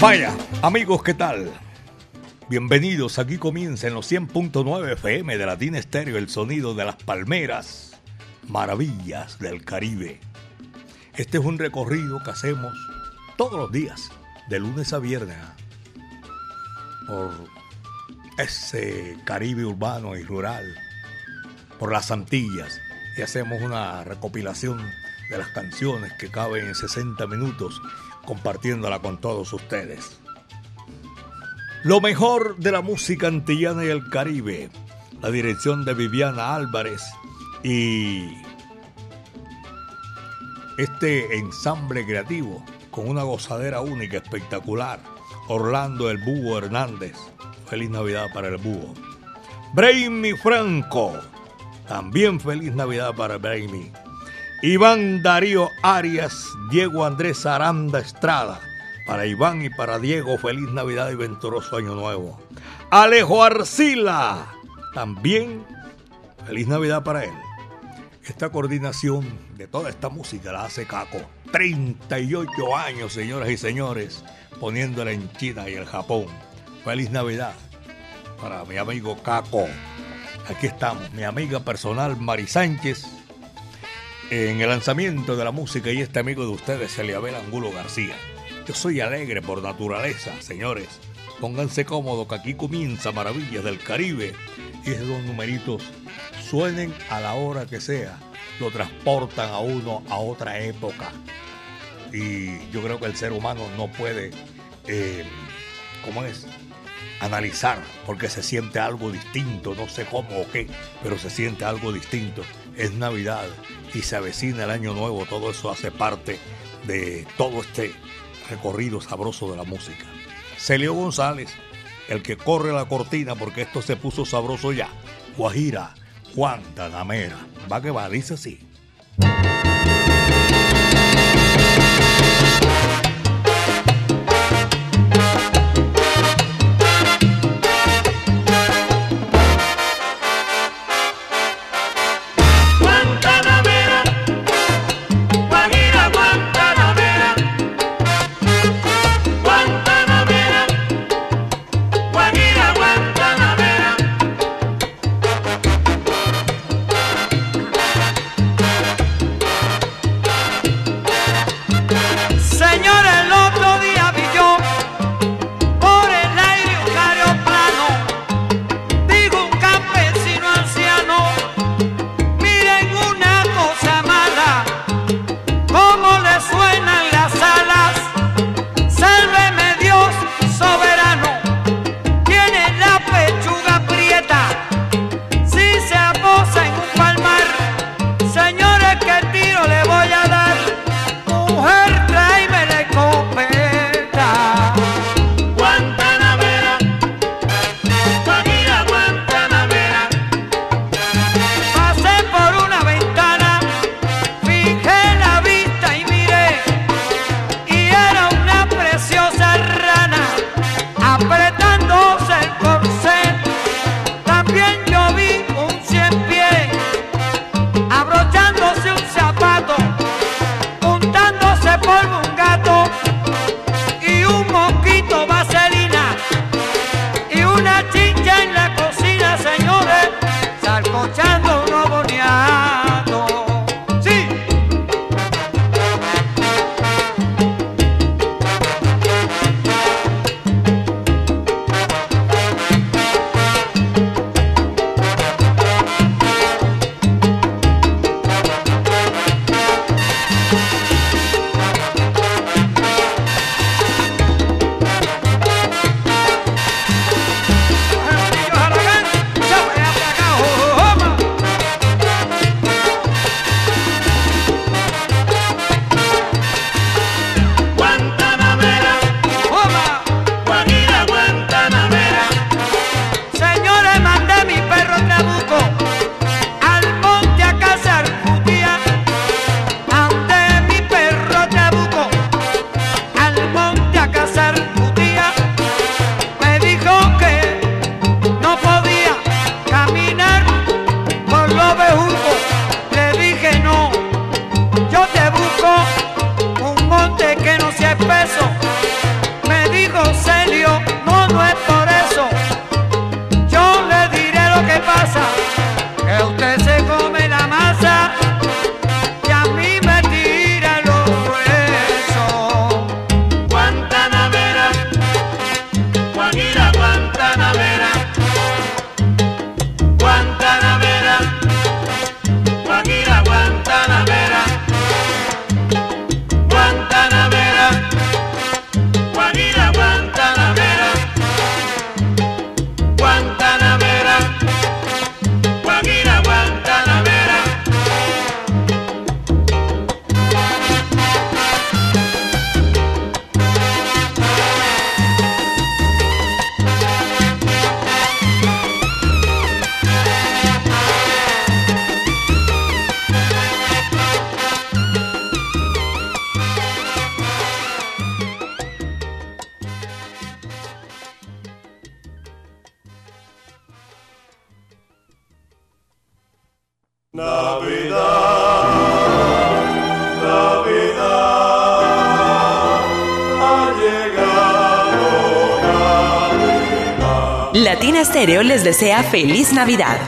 Vaya, amigos, ¿qué tal? Bienvenidos, aquí comienza en los 100.9 FM de Latina Estéreo el sonido de las palmeras, maravillas del Caribe. Este es un recorrido que hacemos todos los días, de lunes a viernes, por ese Caribe urbano y rural, por las Antillas, y hacemos una recopilación de las canciones que caben en 60 minutos compartiéndola con todos ustedes. Lo mejor de la música antillana y el Caribe, la dirección de Viviana Álvarez y este ensamble creativo con una gozadera única, espectacular. Orlando el Búho Hernández. Feliz Navidad para el Búho. Brainy Franco. También feliz Navidad para Brainy. Iván Darío Arias, Diego Andrés Aranda Estrada. Para Iván y para Diego, feliz Navidad y venturoso Año Nuevo. Alejo Arcila, también feliz Navidad para él. Esta coordinación de toda esta música la hace Caco. 38 años, señoras y señores, poniéndola en China y el Japón. Feliz Navidad para mi amigo Caco. Aquí estamos, mi amiga personal Mari Sánchez en el lanzamiento de la música y este amigo de ustedes, Eliabel Angulo García. Yo soy alegre por naturaleza, señores. Pónganse cómodos que aquí comienza Maravillas del Caribe y esos numeritos suenen a la hora que sea, lo transportan a uno a otra época. Y yo creo que el ser humano no puede, eh, ¿cómo es? Analizar, porque se siente algo distinto, no sé cómo o qué, pero se siente algo distinto es Navidad y se avecina el año nuevo, todo eso hace parte de todo este recorrido sabroso de la música. Celio González, el que corre la cortina porque esto se puso sabroso ya. Guajira, Juan Tanamera. Va que va, dice así. Feliz Navidad.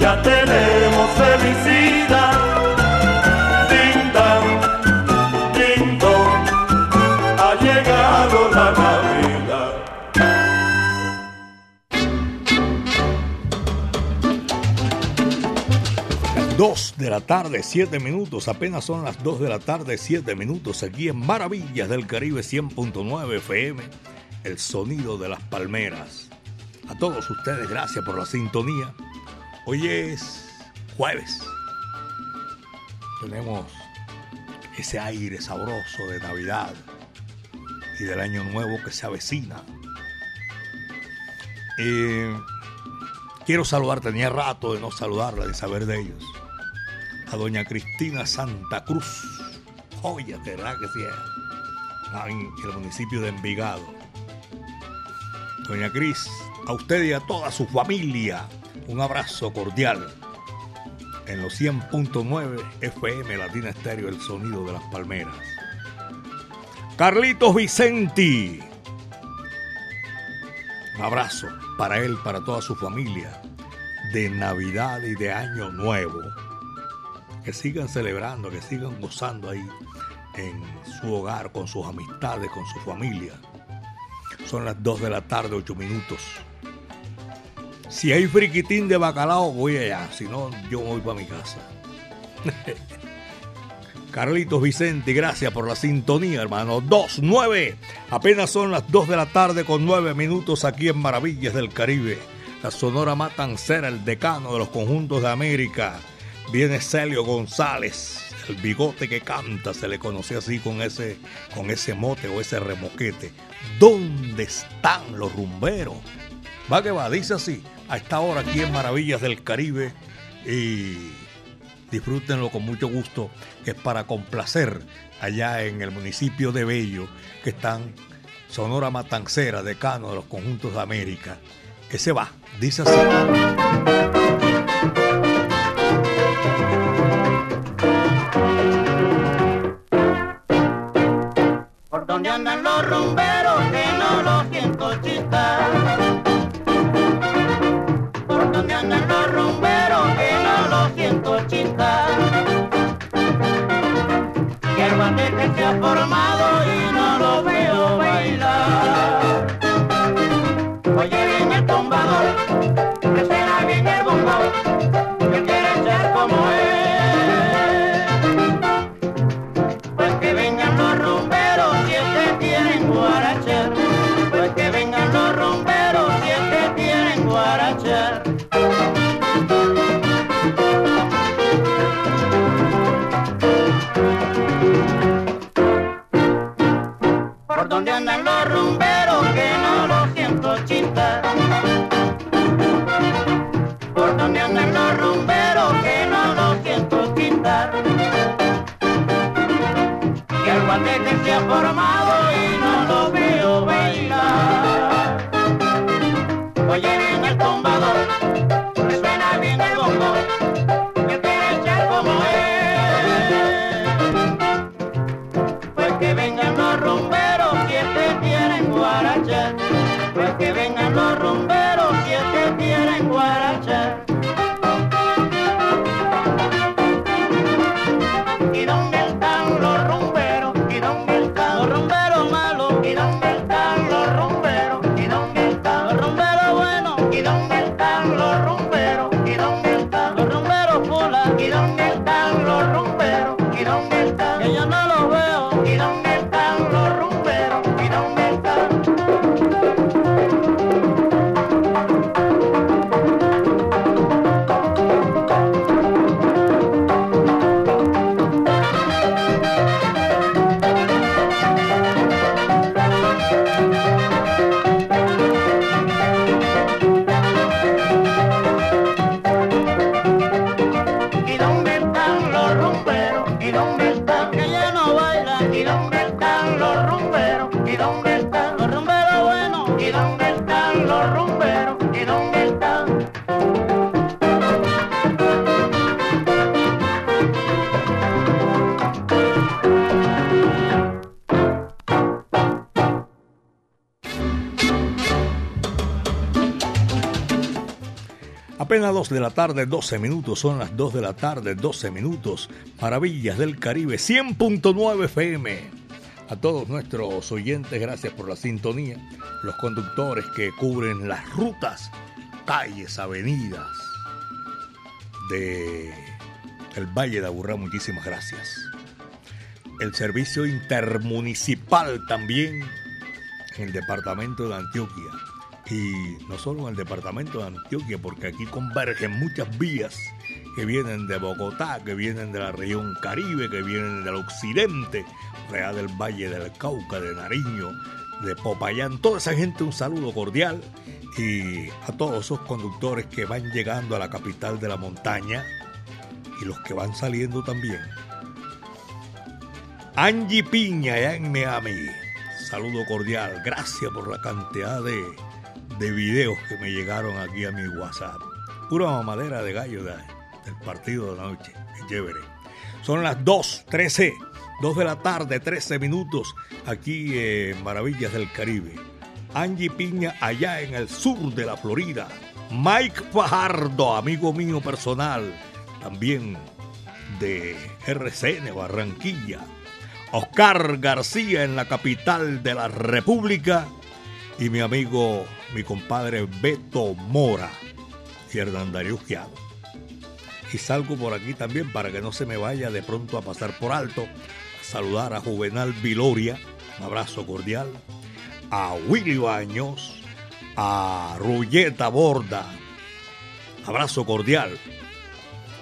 ya tenemos felicidad. ha llegado la Navidad. Dos de la tarde, siete minutos, apenas son las dos de la tarde, siete minutos, aquí en Maravillas del Caribe 100.9 FM, el sonido de las palmeras. A todos ustedes, gracias por la sintonía. Hoy es jueves. Tenemos ese aire sabroso de Navidad y del año nuevo que se avecina. Eh, quiero saludar, tenía rato de no saludarla, de saber de ellos. A doña Cristina Santa Cruz, joya, verdad que sí, en el municipio de Envigado. Doña Cris, a usted y a toda su familia, un abrazo cordial. En los 100.9 FM Latina Estéreo, el sonido de las palmeras. Carlitos Vicenti. Un abrazo para él, para toda su familia, de Navidad y de Año Nuevo. Que sigan celebrando, que sigan gozando ahí en su hogar, con sus amistades, con su familia. Son las 2 de la tarde, 8 minutos. Si hay friquitín de bacalao, voy allá. Si no, yo voy para mi casa. Carlitos Vicente, gracias por la sintonía, hermano. 2-9. Apenas son las 2 de la tarde con 9 minutos aquí en Maravillas del Caribe. La Sonora Matancera, el decano de los conjuntos de América. Viene Celio González, el bigote que canta, se le conoce así con ese, con ese mote o ese remoquete. ¿Dónde están los rumberos? Va que va, dice así a esta hora aquí en Maravillas del Caribe y disfrútenlo con mucho gusto, que es para complacer allá en el municipio de Bello, que están Sonora Matancera, decano de los conjuntos de América. Que se va, dice así. from 2 de la tarde, 12 minutos, son las 2 de la tarde, 12 minutos. Maravillas del Caribe, 100.9 FM. A todos nuestros oyentes, gracias por la sintonía. Los conductores que cubren las rutas, calles, avenidas de el Valle de Aburrá, muchísimas gracias. El servicio intermunicipal también en el departamento de Antioquia y no solo en el departamento de Antioquia, porque aquí convergen muchas vías que vienen de Bogotá, que vienen de la región Caribe, que vienen del occidente, real del Valle del Cauca, de Nariño, de Popayán, toda esa gente un saludo cordial y a todos esos conductores que van llegando a la capital de la montaña y los que van saliendo también. Angie Piña, allá en Miami, saludo cordial, gracias por la cantidad de de videos que me llegaron aquí a mi WhatsApp. Pura mamadera de gallo del partido de la noche. Qué chévere. Son las 2.13, 2 de la tarde, 13 minutos, aquí en Maravillas del Caribe. Angie Piña, allá en el sur de la Florida. Mike Fajardo, amigo mío personal, también de RCN Barranquilla. Oscar García en la capital de la República y mi amigo, mi compadre Beto Mora y Hernandario Y salgo por aquí también para que no se me vaya de pronto a pasar por alto, a saludar a Juvenal Viloria, un abrazo cordial, a Willy Baños, a Rulleta Borda, abrazo cordial,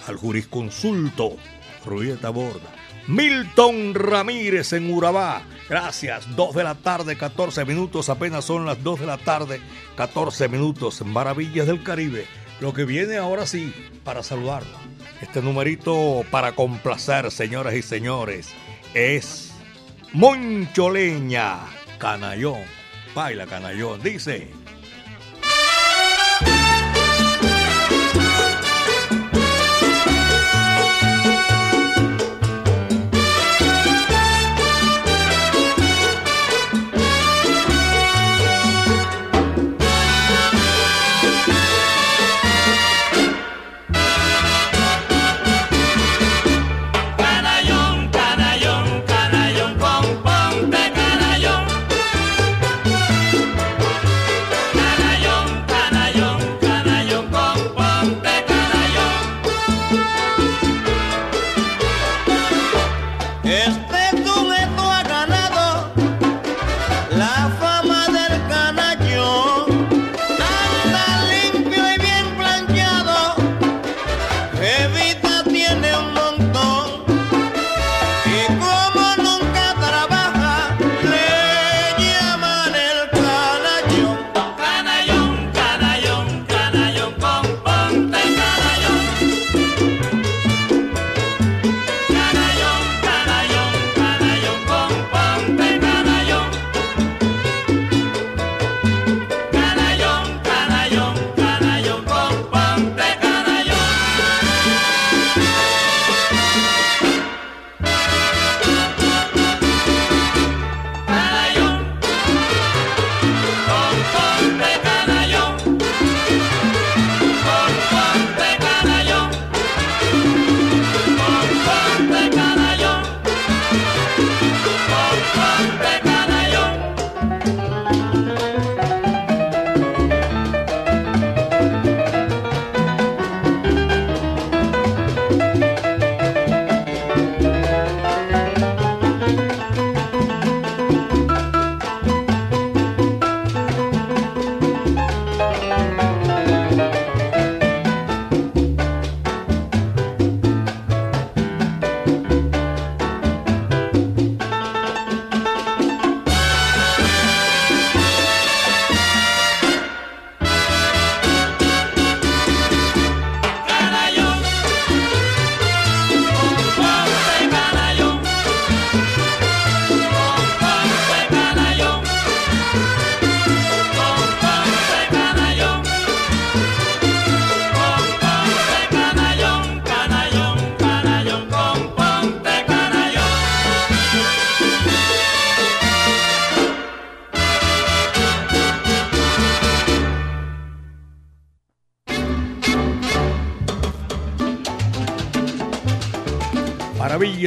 al jurisconsulto Rulleta Borda, Milton Ramírez en Urabá. Gracias. 2 de la tarde, 14 minutos. Apenas son las 2 de la tarde, 14 minutos. Maravillas del Caribe. Lo que viene ahora sí para saludarlo. Este numerito para complacer, señoras y señores, es Moncholeña Canallón. Baila Canallón. Dice.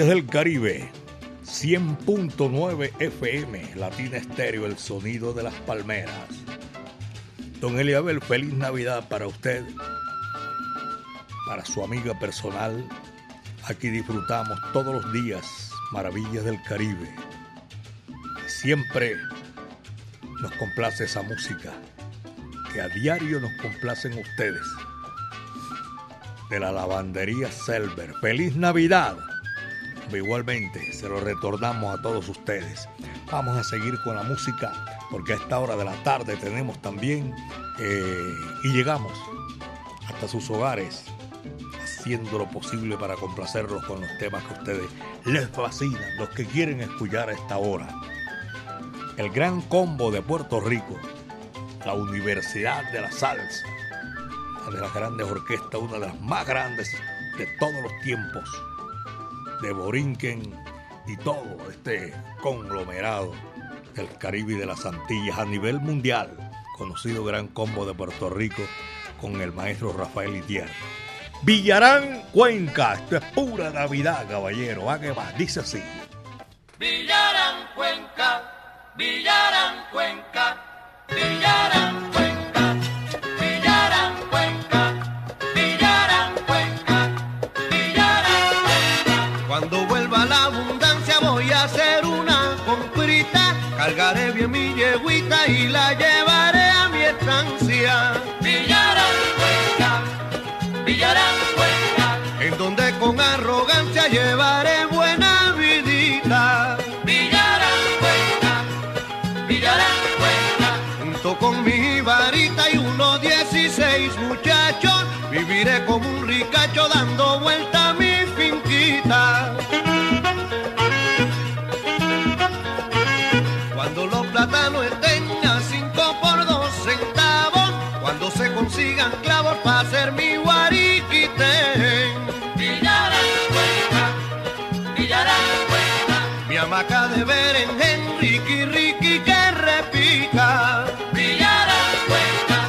Del Caribe, 100.9 FM, Latina Estéreo, el sonido de las palmeras. Don Eliabel, feliz Navidad para usted, para su amiga personal. Aquí disfrutamos todos los días Maravillas del Caribe. Siempre nos complace esa música, que a diario nos complacen ustedes. De la lavandería Selver. Feliz Navidad. Igualmente, se lo retornamos a todos ustedes. Vamos a seguir con la música porque a esta hora de la tarde tenemos también eh, y llegamos hasta sus hogares haciendo lo posible para complacerlos con los temas que ustedes les fascinan, los que quieren escuchar a esta hora. El gran combo de Puerto Rico, la Universidad de la Salsa, una de las grandes orquestas, una de las más grandes de todos los tiempos de Borinquen y todo este conglomerado del Caribe y de las Antillas a nivel mundial, conocido Gran Combo de Puerto Rico con el maestro Rafael Itier. Villarán Cuenca, esto es pura Navidad, caballero, ¿a? Dice así. Villarán Cuenca, Villarán Cuenca, Villarán Cuenca, y la llevaré a mi estancia, Villarán Cuenca, Villarán Cuenca, en donde con arrogancia llevaré buena vidita, Villarán Cuenca, Villarán Cuenca, junto con mi varita y unos 16 muchachos, viviré como un ricacho dando vuelta riqui, riqui, que repica. Villarán Cuenca,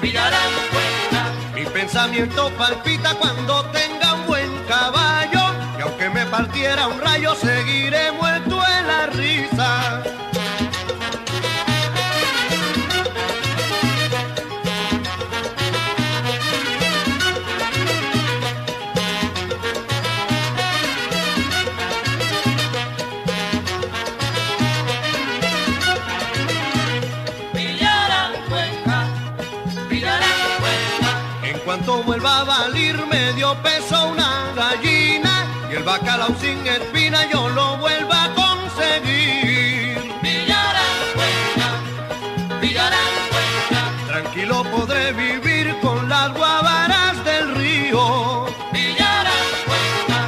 Villarán Cuenca. Mi pensamiento palpita cuando tenga un buen caballo, y aunque me partiera un rayo, seguiré vuelva a valir medio peso una gallina, y el bacalao sin espina yo lo vuelva a conseguir. Villarán Cuenca, Villarán Cuenca, Tranquilo podré vivir con las guabaras del río. Villarán Cuenca,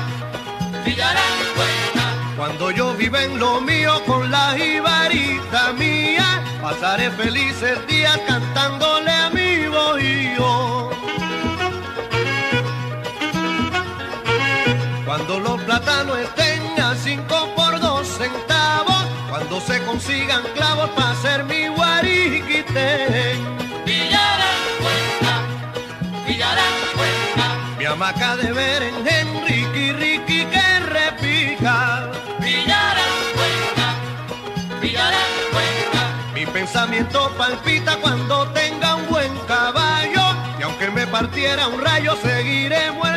Villarán Cuenca, Cuando yo viva en lo mío con la jibarita mía, pasaré felices días cantándole plátanos estén a cinco por dos centavos, cuando se consigan clavos para hacer mi guariquite, Villarán Cuenca, Villarán Cuenca, mi hamaca de berenjen, riqui, riqui, que repica. Villarán Cuenca, Villarán Cuenca, Mi pensamiento palpita cuando tenga un buen caballo y aunque me partiera un rayo seguiré muerto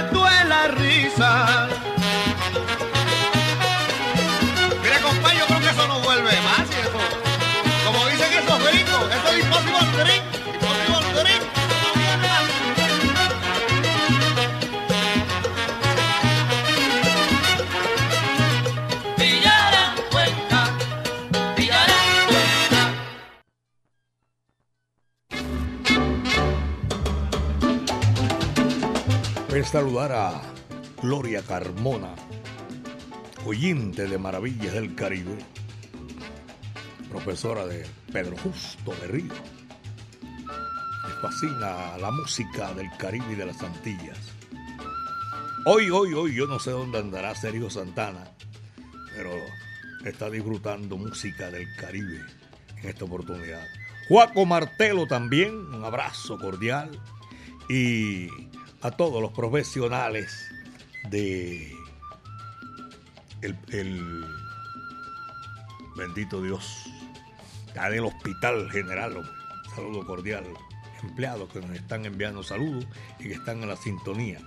saludar a Gloria Carmona, oyente de Maravillas del Caribe, profesora de Pedro Justo de Río. Fascina la música del Caribe y de las Antillas. Hoy, hoy, hoy, yo no sé dónde andará Sergio Santana, pero está disfrutando música del Caribe en esta oportunidad. Juaco Martelo también, un abrazo cordial. Y a todos los profesionales de el, el bendito Dios, del Hospital General, hombre. saludo cordial, empleados que nos están enviando saludos y que están en la sintonía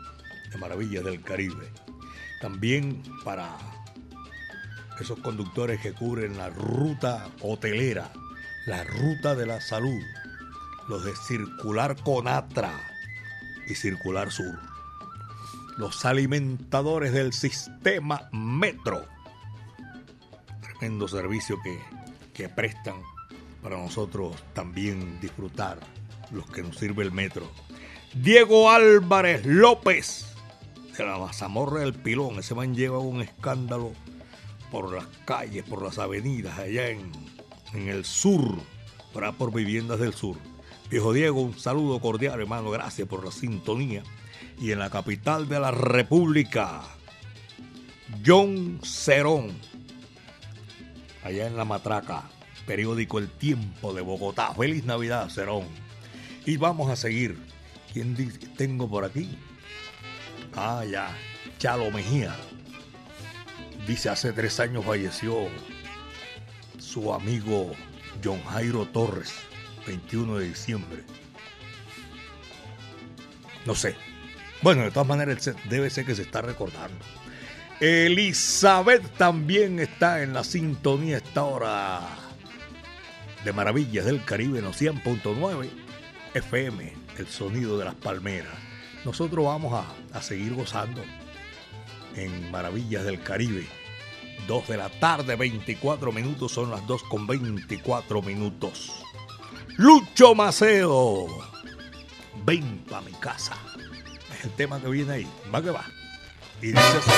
de Maravillas del Caribe. También para esos conductores que cubren la ruta hotelera, la ruta de la salud, los de Circular Conatra y Circular Sur, los alimentadores del sistema Metro, tremendo servicio que, que prestan para nosotros también disfrutar los que nos sirve el metro. Diego Álvarez López, de la mazamorra del pilón. Ese man lleva un escándalo por las calles, por las avenidas, allá en, en el sur, para por viviendas del sur. Viejo Diego, un saludo cordial, hermano. Gracias por la sintonía. Y en la capital de la República, John Cerón, allá en La Matraca, periódico El Tiempo de Bogotá. Feliz Navidad, Cerón. Y vamos a seguir. ¿Quién tengo por aquí? Ah, ya. Chalo Mejía. Dice, hace tres años falleció su amigo John Jairo Torres, 21 de diciembre. No sé. Bueno, de todas maneras debe ser que se está recordando. Elizabeth también está en la sintonía esta hora de Maravillas del Caribe en los 100.9 FM, el sonido de las palmeras. Nosotros vamos a, a seguir gozando en Maravillas del Caribe. 2 de la tarde, 24 minutos, son las 2 con 24 minutos. Lucho Maceo, ven pa' mi casa. Es el tema que viene ahí, va que va. Y dice así.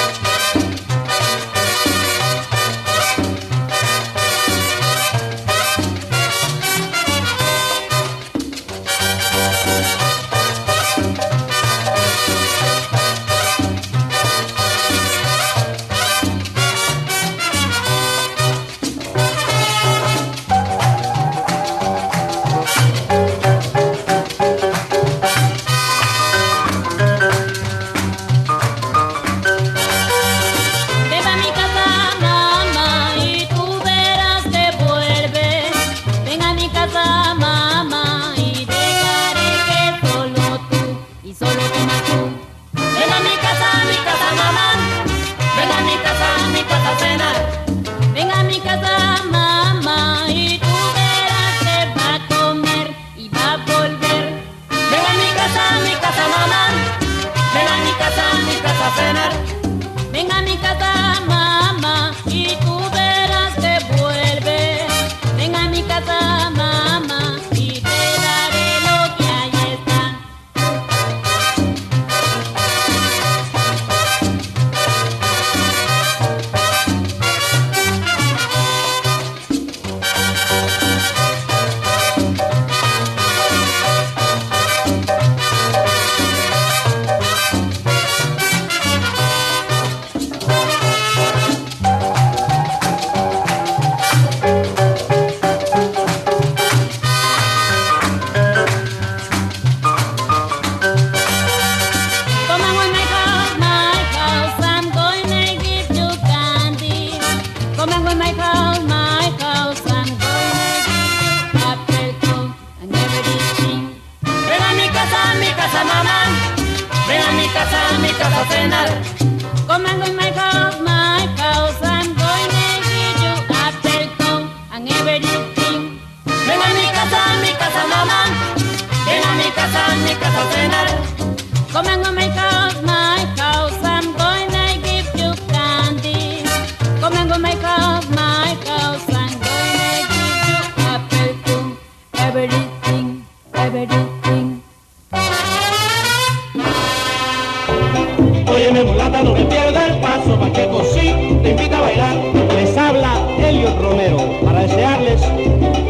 Romero para desearles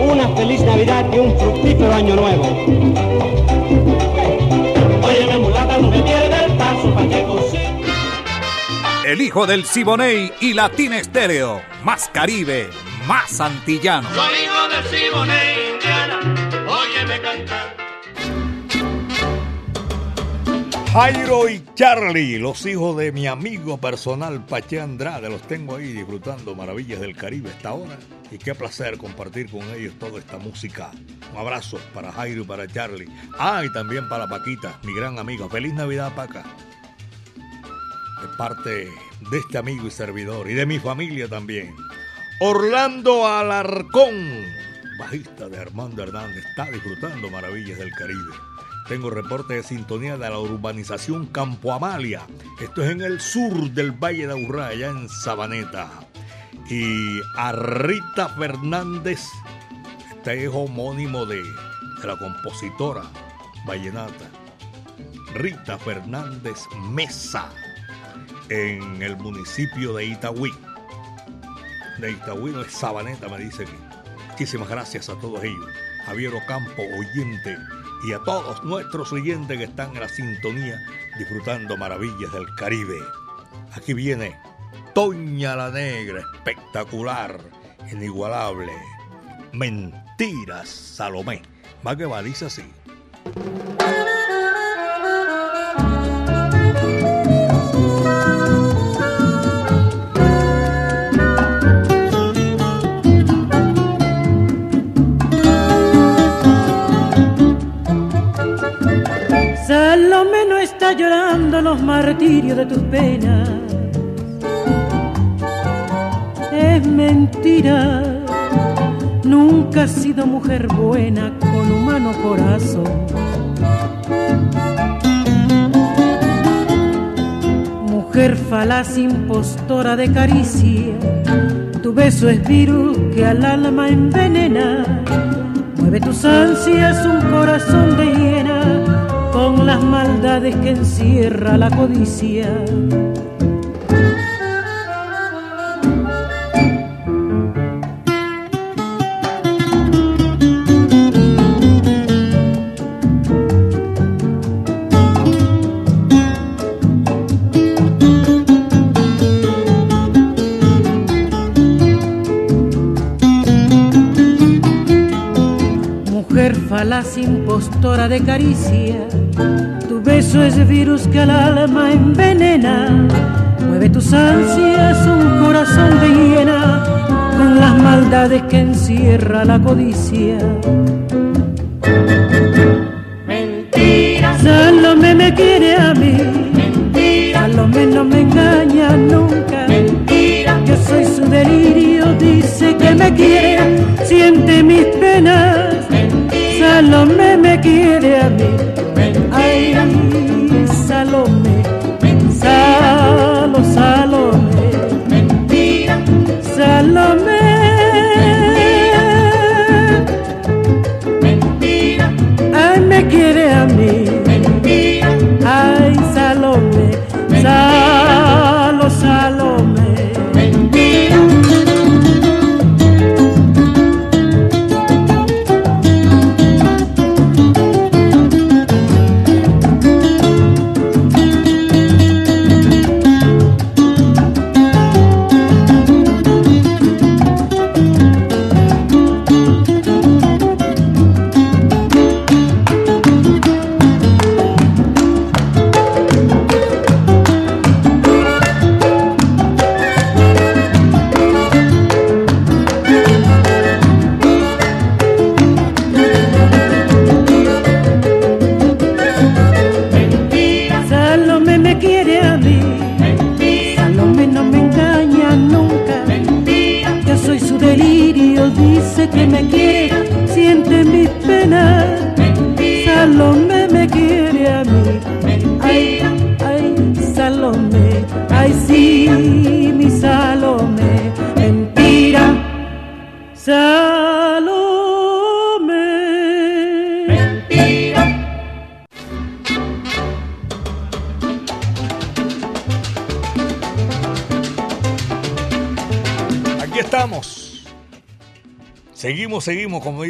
una feliz Navidad y un fructífero año nuevo. Óyeme mulata, no me pierda el paso, Pacheco sí. El hijo del Siboney y Latina Estéreo. Más Caribe, más antillano. Soy hijo del Siboney, Jairo y Charlie, los hijos de mi amigo personal Pache Andrade, los tengo ahí disfrutando maravillas del Caribe esta hora. Y qué placer compartir con ellos toda esta música. Un abrazo para Jairo y para Charlie. Ah, y también para Paquita, mi gran amigo. Feliz Navidad, Paca. De parte de este amigo y servidor y de mi familia también. Orlando Alarcón, bajista de Armando Hernández, está disfrutando maravillas del Caribe. Tengo reporte de sintonía de la urbanización Campo Amalia. Esto es en el sur del Valle de Aburrá, allá en Sabaneta. Y a Rita Fernández, este es homónimo de, de la compositora vallenata. Rita Fernández Mesa, en el municipio de Itagüí. De Itagüí no es Sabaneta, me dice. Muchísimas gracias a todos ellos. Javier Ocampo, oyente y a todos nuestros oyentes que están en la sintonía disfrutando maravillas del Caribe. Aquí viene Toña la Negra, espectacular, inigualable. Mentiras, Salomé. Va que va, dice así. Salomé no está llorando los martirios de tus penas. Es mentira, nunca has sido mujer buena con humano corazón. Mujer falaz impostora de caricia, tu beso es virus que al alma envenena. Mueve tus ansias un corazón de hiena con las maldades que encierra la codicia. De caricia, tu beso es virus que al alma envenena. Mueve tus ansias un corazón de hiena con las maldades que encierra la codicia. Mentira, Salomé me quiere a mí, mentira, Salomé no me engaña nunca. mentira, Yo soy su delirio, dice que me quiere, siente mis quiere a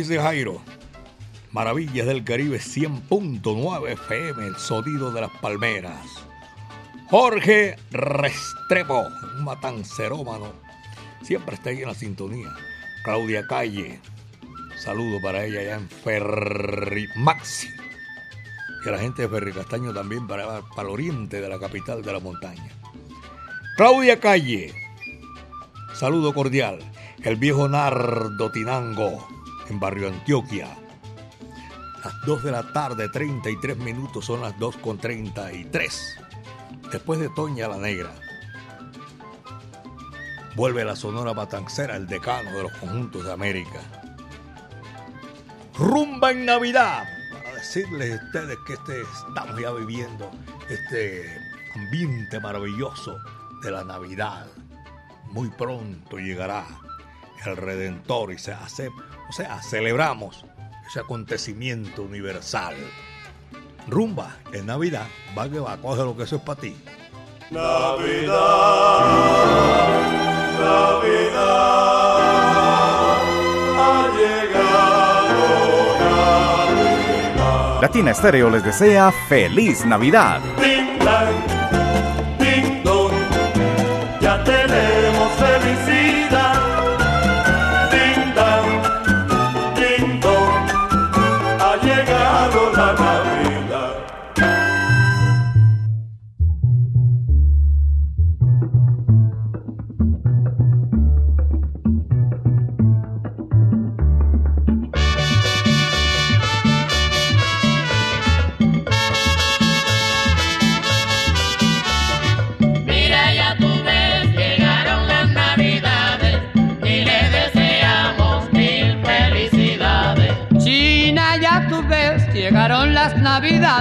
dice Jairo. Maravillas del Caribe 100.9 FM, el sonido de las palmeras. Jorge Restrepo, un matancerómano. Siempre está ahí en la sintonía. Claudia Calle. Saludo para ella allá en Ferri Maxi. y a la gente de Ferricastaño también para, para el oriente de la capital de la montaña. Claudia Calle, saludo cordial. El viejo Nardo Tinango, en Barrio Antioquia. Las 2 de la tarde, 33 minutos, son las 2 con 33. Después de Toña la Negra. Vuelve la Sonora Matancera, el decano de los conjuntos de América. Rumba en Navidad. Para decirles a ustedes que este, estamos ya viviendo este ambiente maravilloso de la Navidad. Muy pronto llegará el Redentor y se hace, o sea, celebramos ese acontecimiento universal. Rumba en Navidad, va que va, coge lo que eso es para ti. Navidad, Navidad, ha llegado Navidad. Latina Estéreo les desea feliz Navidad.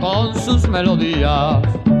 Con sus melodías.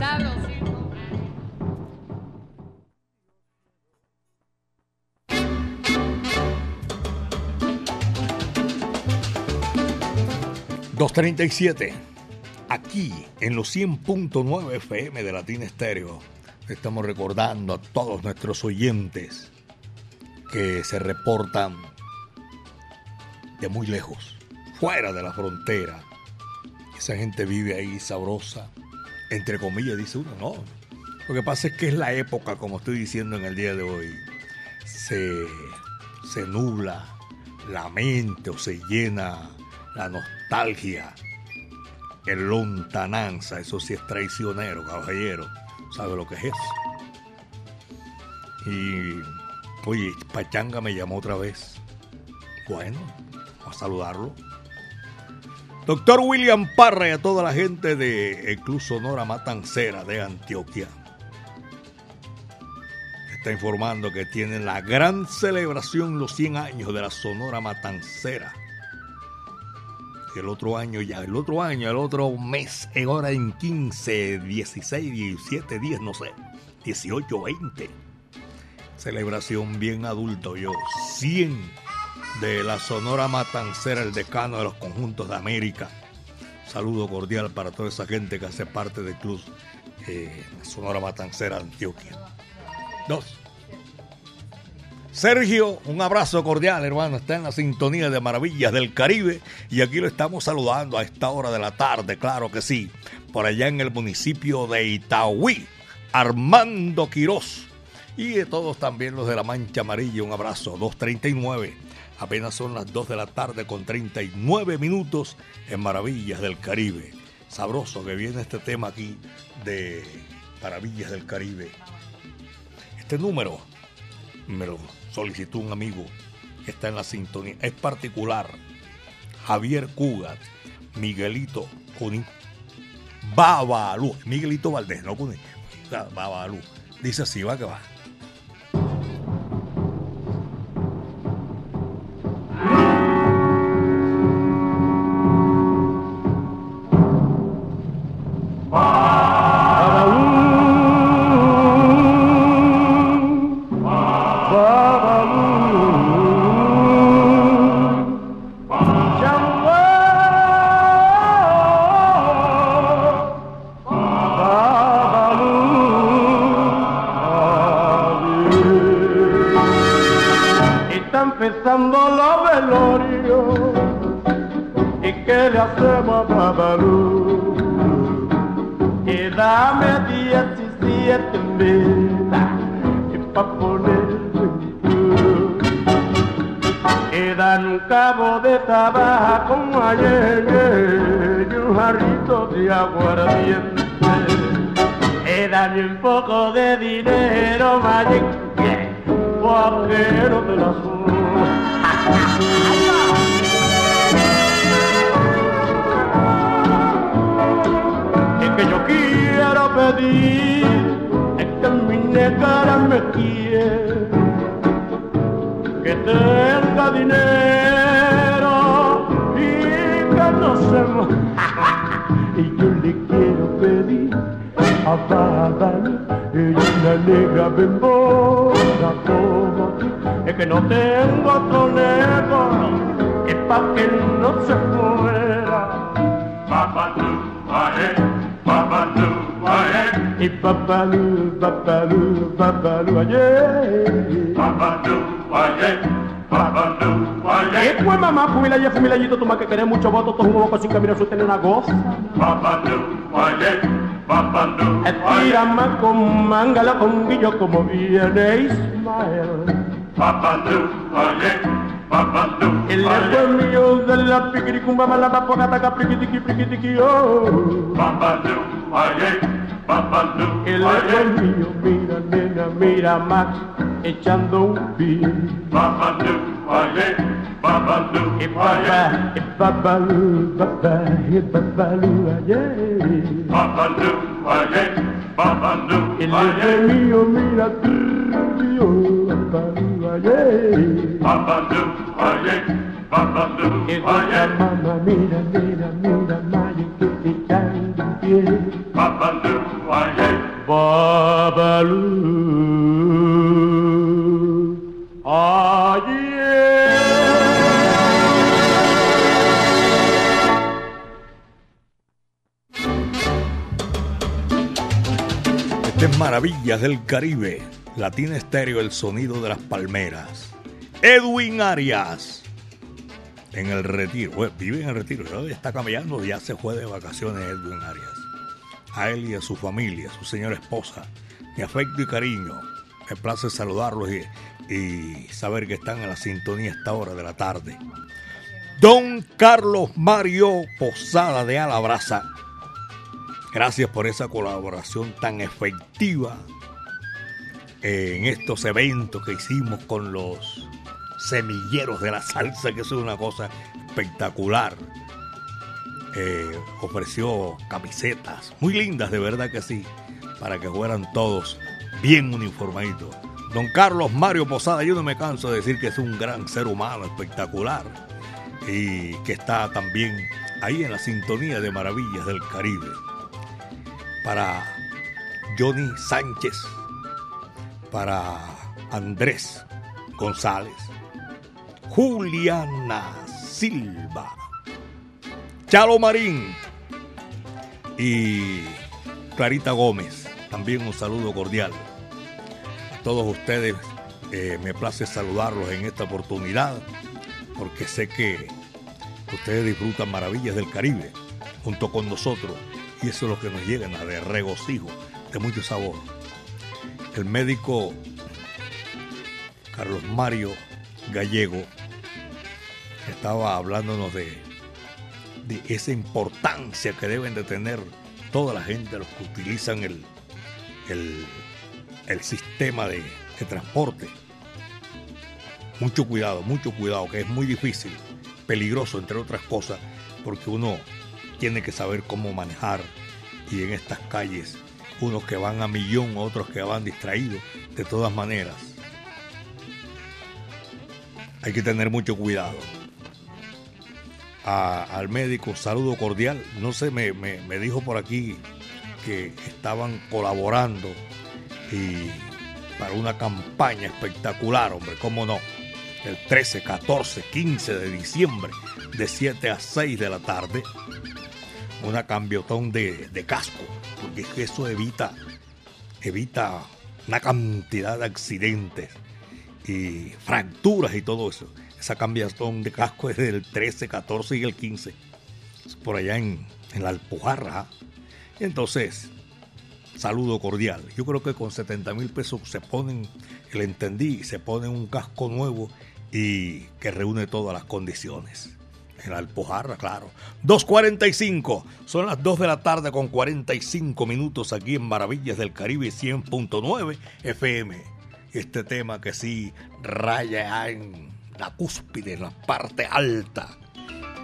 Navidad. qué sabrosito. Navidad. 237. Aquí en los 100.9 FM de Latina Estéreo. Estamos recordando a todos nuestros oyentes que se reportan de muy lejos, fuera de la frontera. Esa gente vive ahí sabrosa, entre comillas, dice uno, no. Lo que pasa es que es la época, como estoy diciendo en el día de hoy, se, se nubla la mente o se llena la nostalgia, el lontananza, eso sí es traicionero, caballero, ¿sabe lo que es eso? Y, oye, Pachanga me llamó otra vez Bueno, a saludarlo. Doctor William Parra y a toda la gente de el Club Sonora Matancera de Antioquia. Está informando que tienen la gran celebración, los 100 años de la Sonora Matancera. El otro año ya, el otro año, el otro mes, ahora en 15, 16, 17 días, no sé, 18, 20. Celebración bien adulto yo, 100 de la Sonora Matancera, el decano de los conjuntos de América. Saludo cordial para toda esa gente que hace parte del club eh, Sonora Matancera Antioquia. Dos. Sergio, un abrazo cordial, hermano. Está en la sintonía de Maravillas del Caribe y aquí lo estamos saludando a esta hora de la tarde, claro que sí. Por allá en el municipio de Itaúí, Armando Quirós. Y de todos también los de la Mancha Amarilla, un abrazo. 239. Apenas son las 2 de la tarde con 39 minutos en Maravillas del Caribe. Sabroso que viene este tema aquí de Maravillas del Caribe. Este número me lo solicitó un amigo que está en la sintonía. Es particular. Javier Cugat, Miguelito Cuní, Babalú, Miguelito Valdés, no Cuní, Babalú. Dice así, va que va. Bembona como. Es que no tengo otro negro, es pa' que no se muera. Babalú, ae, babalú, ae. Y babalú, babalú, babalú, aye. Babalú, aye. Y pues mamá, fumila y fumila y más que querés mucho voto, tú un boco sin caminar, su tener una goza. Babalú, aye. Estira más con mangala con guillo como viene Ismael. Babalú, aye. Babalú, El lejos mío de la piquiricumba malaba pogata priquitiqui priquitiqui oh. Babalú, aye. Babalú, El lejos mío, mira nena, mira Max echando un pin. Babalú, aye. Babalú, y papá, y babalú, papá, y babalú, aye. Babalú, aye. Babalú, El lejos mío, mira turbio, babalú, aye. Babalú, aye. Babalú, aye. Mamá, mira, mira, mira, Maya, que te echando un pie. Babalú, aye. Este es Maravillas del Caribe. Latina Estéreo, el sonido de las palmeras. Edwin Arias. En el retiro. Vive en el retiro. Ya está cambiando. Ya se fue de vacaciones Edwin Arias. A él y a su familia, su señora esposa. Mi afecto y cariño. Me place saludarlos y, y saber que están en la sintonía a esta hora de la tarde. Don Carlos Mario Posada de Alabraza. Gracias por esa colaboración tan efectiva en estos eventos que hicimos con los semilleros de la salsa, que es una cosa espectacular. Eh, ofreció camisetas muy lindas, de verdad que sí, para que fueran todos bien uniformaditos. Don Carlos Mario Posada, yo no me canso de decir que es un gran ser humano espectacular y que está también ahí en la sintonía de Maravillas del Caribe. Para Johnny Sánchez, para Andrés González, Juliana Silva, Chalo Marín y Clarita Gómez. También un saludo cordial. Todos ustedes eh, me place saludarlos en esta oportunidad porque sé que ustedes disfrutan maravillas del Caribe junto con nosotros y eso es lo que nos llena de regocijo, de mucho sabor. El médico Carlos Mario Gallego estaba hablándonos de, de esa importancia que deben de tener toda la gente, los que utilizan el, el, el sistema de, transporte. Mucho cuidado, mucho cuidado, que es muy difícil, peligroso, entre otras cosas, porque uno tiene que saber cómo manejar y en estas calles, unos que van a millón, otros que van distraídos, de todas maneras. Hay que tener mucho cuidado. Al médico, saludo cordial. No sé, me, me- me dijo por aquí que estaban colaborando y para una campaña espectacular, hombre, cómo no. El 13, 14, 15 de diciembre, de 7 a 6 de la tarde, una cambiotón de, de casco, porque es que eso evita, evita una cantidad de accidentes y fracturas y todo eso. Esa cambiotón de casco es del 13, 14 y el 15, es por allá en, en la Alpujarra. ¿ah? Entonces, saludo cordial. Yo creo que con 70 mil pesos se ponen, le entendí, se pone un casco nuevo y que reúne todas las condiciones. En la Alpujarra, claro. 2.45. Son las 2 de la tarde con 45 minutos aquí en Maravillas del Caribe 100.9 FM. Este tema que sí raya en la cúspide, en la parte alta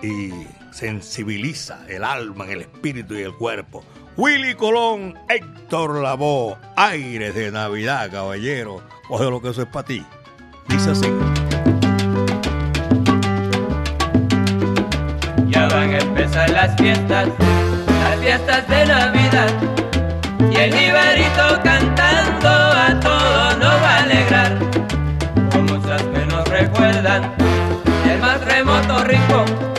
y sensibiliza el alma, el espíritu y el cuerpo. Willy Colón, Héctor Lavoe, aires de Navidad, caballero. Coge lo que eso es para ti. Dice así. Ya van a empezar las fiestas, las fiestas de Navidad. Y el Ibarito cantando a todos nos va a alegrar. Con muchas que nos recuerdan el más remoto rincón.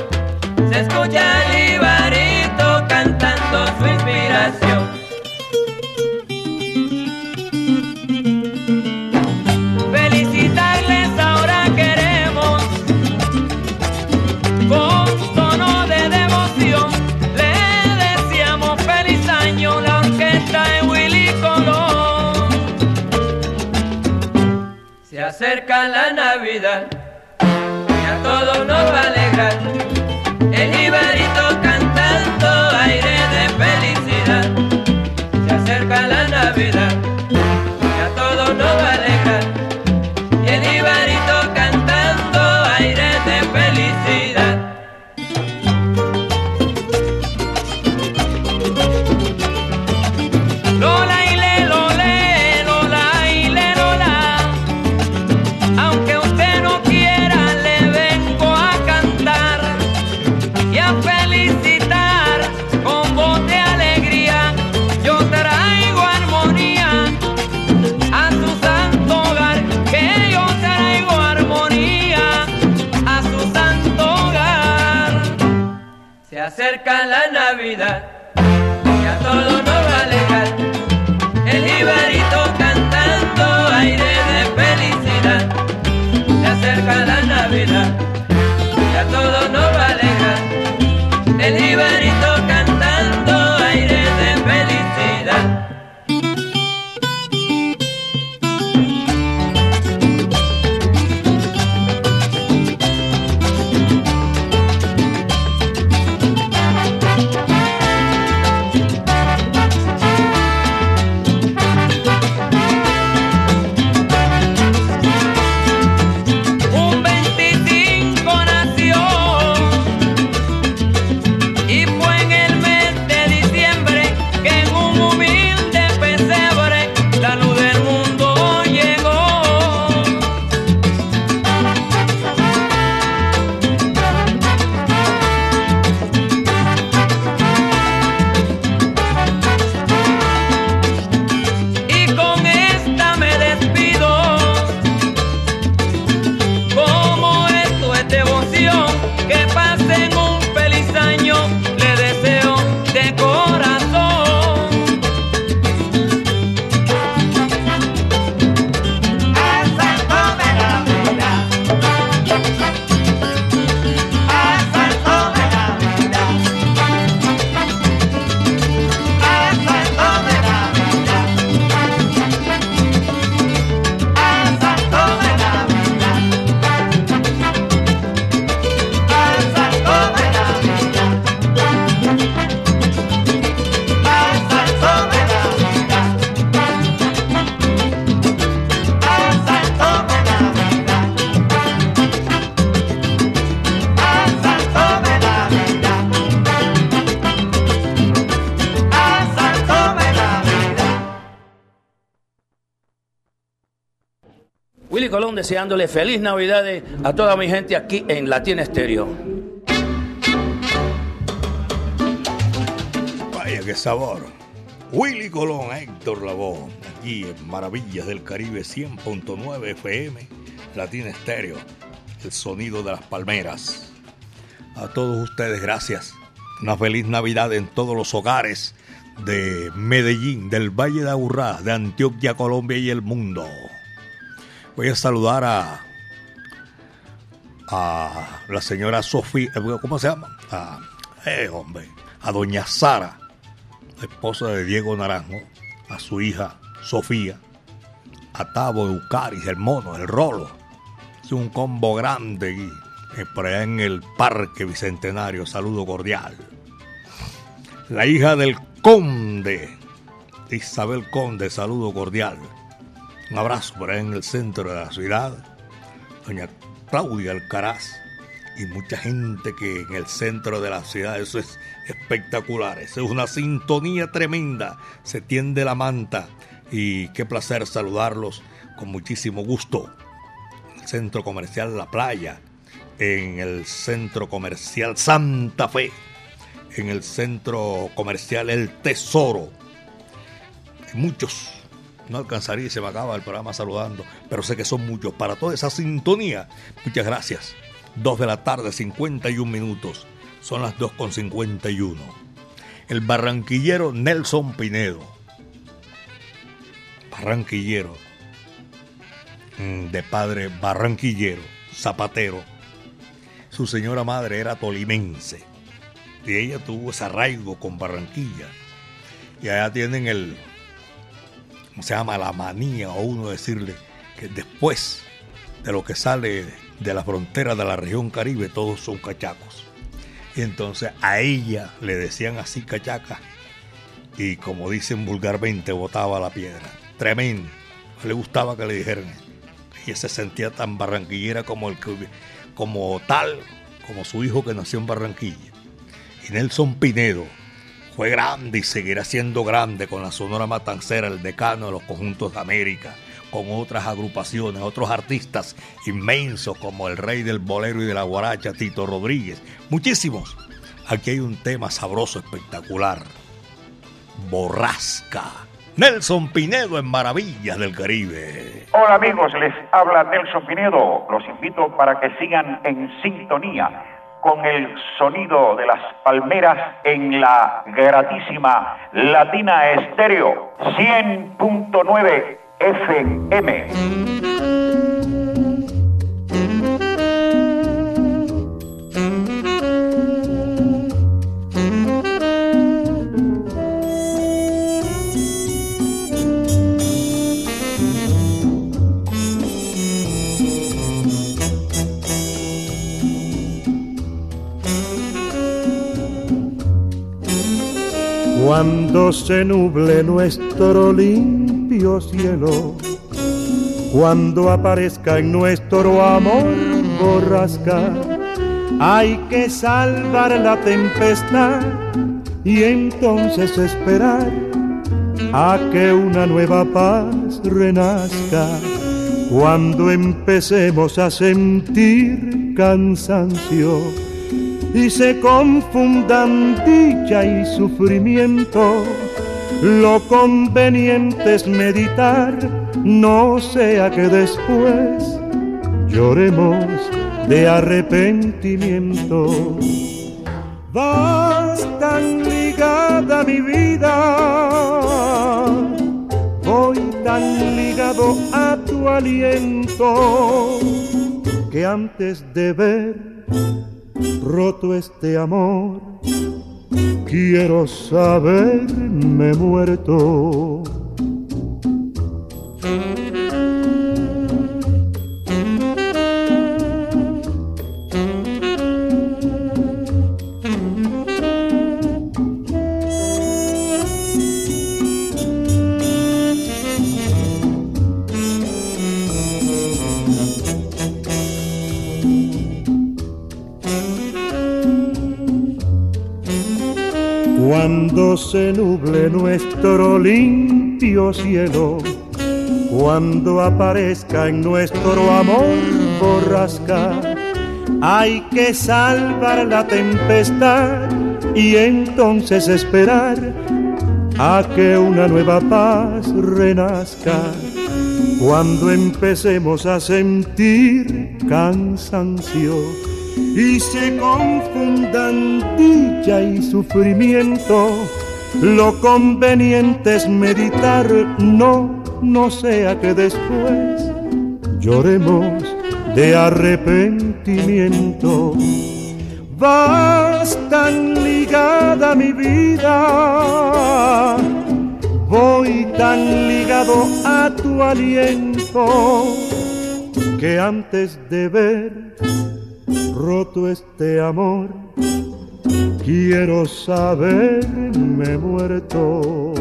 Acerca la Navidad y a todos nos va a alegrar. El Ibarito deseándole feliz Navidad a toda mi gente aquí en Latina Estéreo. Vaya qué sabor. Willy Colón, Héctor Lavoe, aquí en Maravillas del Caribe 100.9 FM, Latina Estéreo, el sonido de las palmeras. A todos ustedes, gracias. Una feliz Navidad en todos los hogares de Medellín, del Valle de Aburrá, de Antioquia, Colombia y el mundo. Voy a saludar a, a la señora Sofía, ¿cómo se llama? A, eh, hombre, a doña Sara, la esposa de Diego Naranjo, a su hija Sofía, a Tabo Eucaris, el mono, el rolo. Es un combo grande y, eh, por allá en el Parque Bicentenario. Saludo cordial. La hija del conde, Isabel Conde, saludo cordial. Un abrazo por ahí en el centro de la ciudad. Doña Claudia Alcaraz y mucha gente que en el centro de la ciudad, eso es espectacular. Eso es una sintonía tremenda. Se tiende la manta y qué placer saludarlos con muchísimo gusto. El centro comercial La Playa, en el centro comercial Santa Fe, en el centro comercial El Tesoro. Muchos no alcanzaría y se me acaba el programa saludando, pero sé que son muchos. Para toda esa sintonía, muchas gracias. 2 de la tarde, 51 minutos. Son las 2 con 51. El barranquillero Nelson Pinedo. Barranquillero. mm, De padre barranquillero, zapatero. Su señora madre era tolimense. Y ella tuvo ese arraigo con Barranquilla. Y allá tienen el, ¿cómo se llama? La manía o uno decirle que después de lo que sale de la frontera de la región caribe, todos son cachacos. Y entonces a ella le decían así cachaca y como dicen vulgarmente, botaba la piedra. Tremendo. No le gustaba que le dijeran. Ella se sentía tan barranquillera como, el que, como tal, como su hijo que nació en Barranquilla. Y Nelson Pinedo fue grande y seguirá siendo grande con la Sonora Matancera, el decano de los conjuntos de América, con otras agrupaciones, otros artistas inmensos como el rey del bolero y de la guaracha, Tito Rodríguez. Muchísimos. Aquí hay un tema sabroso, espectacular. Borrasca. Nelson Pinedo en Maravillas del Caribe. Hola amigos, les habla Nelson Pinedo. Los invito para que sigan en sintonía con el sonido de las palmeras en la gratísima Latina Estéreo 100.9 FM. Cuando se nuble nuestro limpio cielo, cuando aparezca en nuestro amor borrasca, hay que salvar la tempestad y entonces esperar a que una nueva paz renazca. Cuando empecemos a sentir cansancio, y se confundan dicha y sufrimiento. Lo conveniente es meditar, no sea que después lloremos de arrepentimiento. Vas tan ligada mi vida, voy tan ligado a tu aliento, que antes de ver roto este amor, quiero saberme muerto. Cuando se nuble nuestro limpio cielo, Cuando aparezca en nuestro amor borrasca, hay que salvar la tempestad y entonces esperar a que una nueva paz renazca. Cuando empecemos a sentir cansancio y se confundan dicha y sufrimiento, lo conveniente es meditar, no, no sea que después lloremos de arrepentimiento. Vas tan ligada mi vida, voy tan ligado a tu aliento, que antes de ver roto este amor, quiero saberme muerto.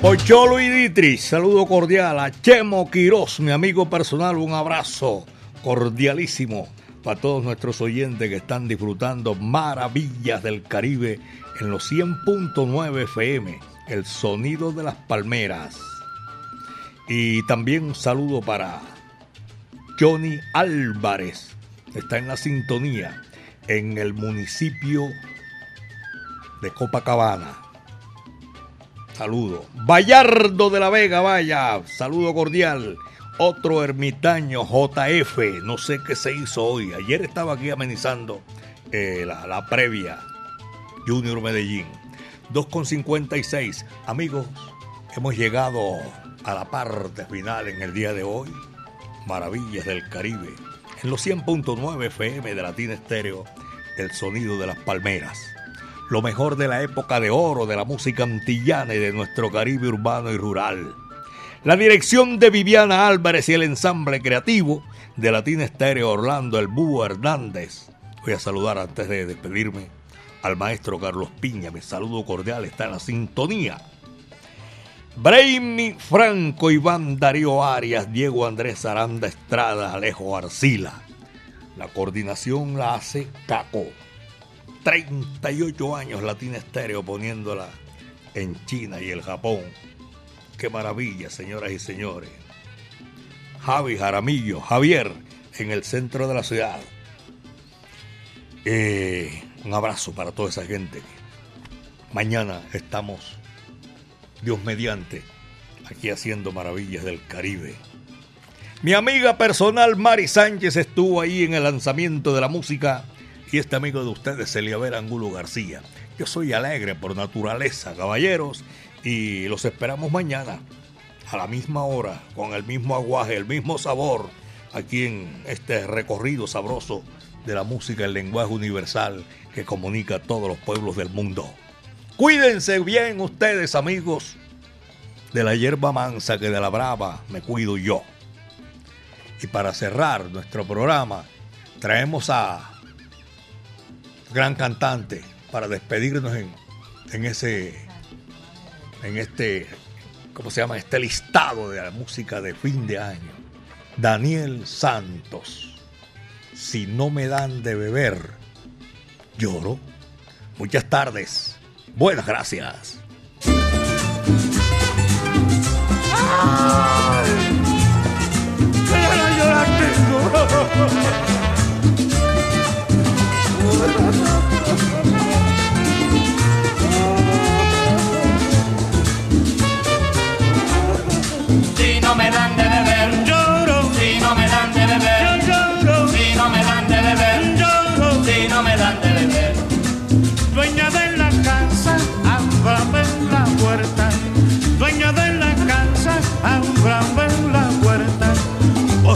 Pocholo y Ditri, saludo cordial a Chemo Quirós, mi amigo personal, un abrazo cordialísimo para todos nuestros oyentes que están disfrutando maravillas del Caribe en los 100.9 FM, el sonido de las palmeras. Y también un saludo para Johnny Álvarez, está en la sintonía en el municipio de Copacabana. Saludo. Bayardo de la Vega, vaya. Saludo cordial. Otro ermitaño, JF. No sé qué se hizo hoy. Ayer estaba aquí amenizando eh, la, la previa. Junior Medellín. 2.56. Amigos, hemos llegado a la parte final en el día de hoy. Maravillas del Caribe. En los 100.9 FM de Latina Estéreo, el sonido de las palmeras lo mejor de la época de oro de la música antillana y de nuestro Caribe urbano y rural. La dirección de Viviana Álvarez y el ensamble creativo de Latina Estéreo Orlando El Búho Hernández. Voy a saludar antes de despedirme al maestro Carlos Piña. Mi saludo cordial está en la sintonía. Brainy Franco, Iván Darío Arias, Diego Andrés Aranda Estrada, Alejo Arcila. La coordinación la hace Caco. 38 años Latina Estéreo poniéndola en China y el Japón. Qué maravilla, señoras y señores. Javi Jaramillo, Javier, en el centro de la ciudad. Eh, un abrazo para toda esa gente. Mañana estamos, Dios mediante, aquí haciendo maravillas del Caribe. Mi amiga personal Mari Sánchez estuvo ahí en el lanzamiento de la música y este amigo de ustedes, Eliaber Angulo García. Yo soy alegre por naturaleza, caballeros, y los esperamos mañana a la misma hora, con el mismo aguaje, el mismo sabor, aquí en este recorrido sabroso de la música, el lenguaje universal que comunica a todos los pueblos del mundo. Cuídense bien ustedes, amigos, de la hierba mansa que de la brava me cuido yo. Y para cerrar nuestro programa, traemos a gran cantante para despedirnos en, en ese, en este, ¿cómo se llama? Este listado de la música de fin de año. Daniel Santos. Si no me dan de beber, lloro. Muchas tardes. Buenas gracias.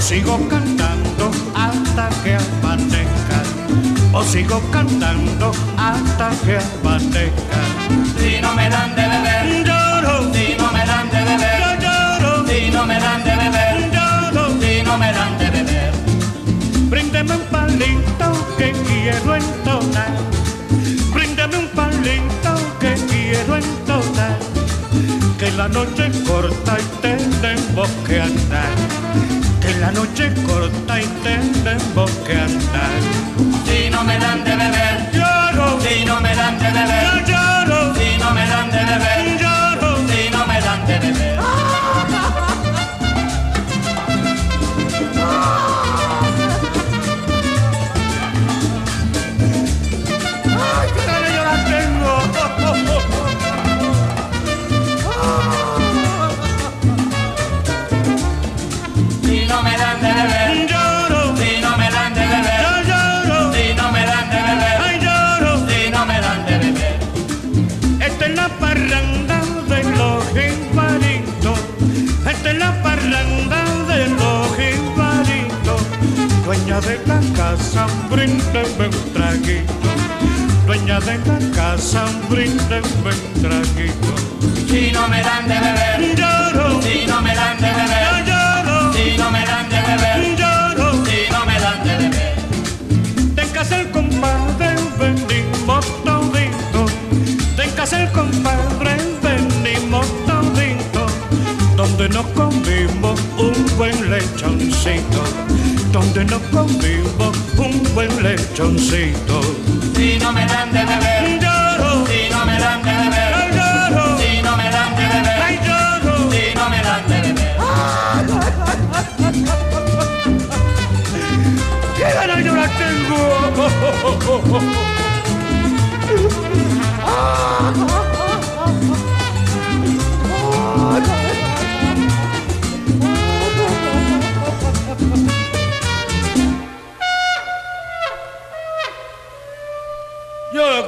O sigo cantando hasta que amanezca. O sigo cantando hasta que amanezca. Si no me dan de beber, lloro. Si no me dan de beber, lloro. Si no me dan de beber, lloro. Si no me dan de beber. Bríndeme un palito que quiero entonar. Bríndame un palito que quiero entonar. Que la noche es corta y tenemos que andar. Que la noche corta y tenemos que andar. Si no me dan de beber, lloro. Si no me dan de beber, yo lloro. Si no me dan de beber, lloro. Si no me dan de beber. Casa, bríndeme un traguito. Dueña de la casa, bríndeme un traguito. Si no me dan de beber, lloro. Si no me dan de beber, lloro. Si no me dan de beber, lloro. Si no me dan de beber. De casa el compadre venimos todito. De casa el compadre venimos todito. Donde nos comimos un buen lechoncito. Donde nos comimos un buen lechoncito. Si no me dan de beber, lloro. Si no me dan de beber, lloro. Si no me dan de beber, ay lloro. Si no me dan de beber. ¡Qué ganas yo la tengo! Llora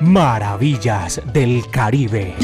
Maravillas del Caribe.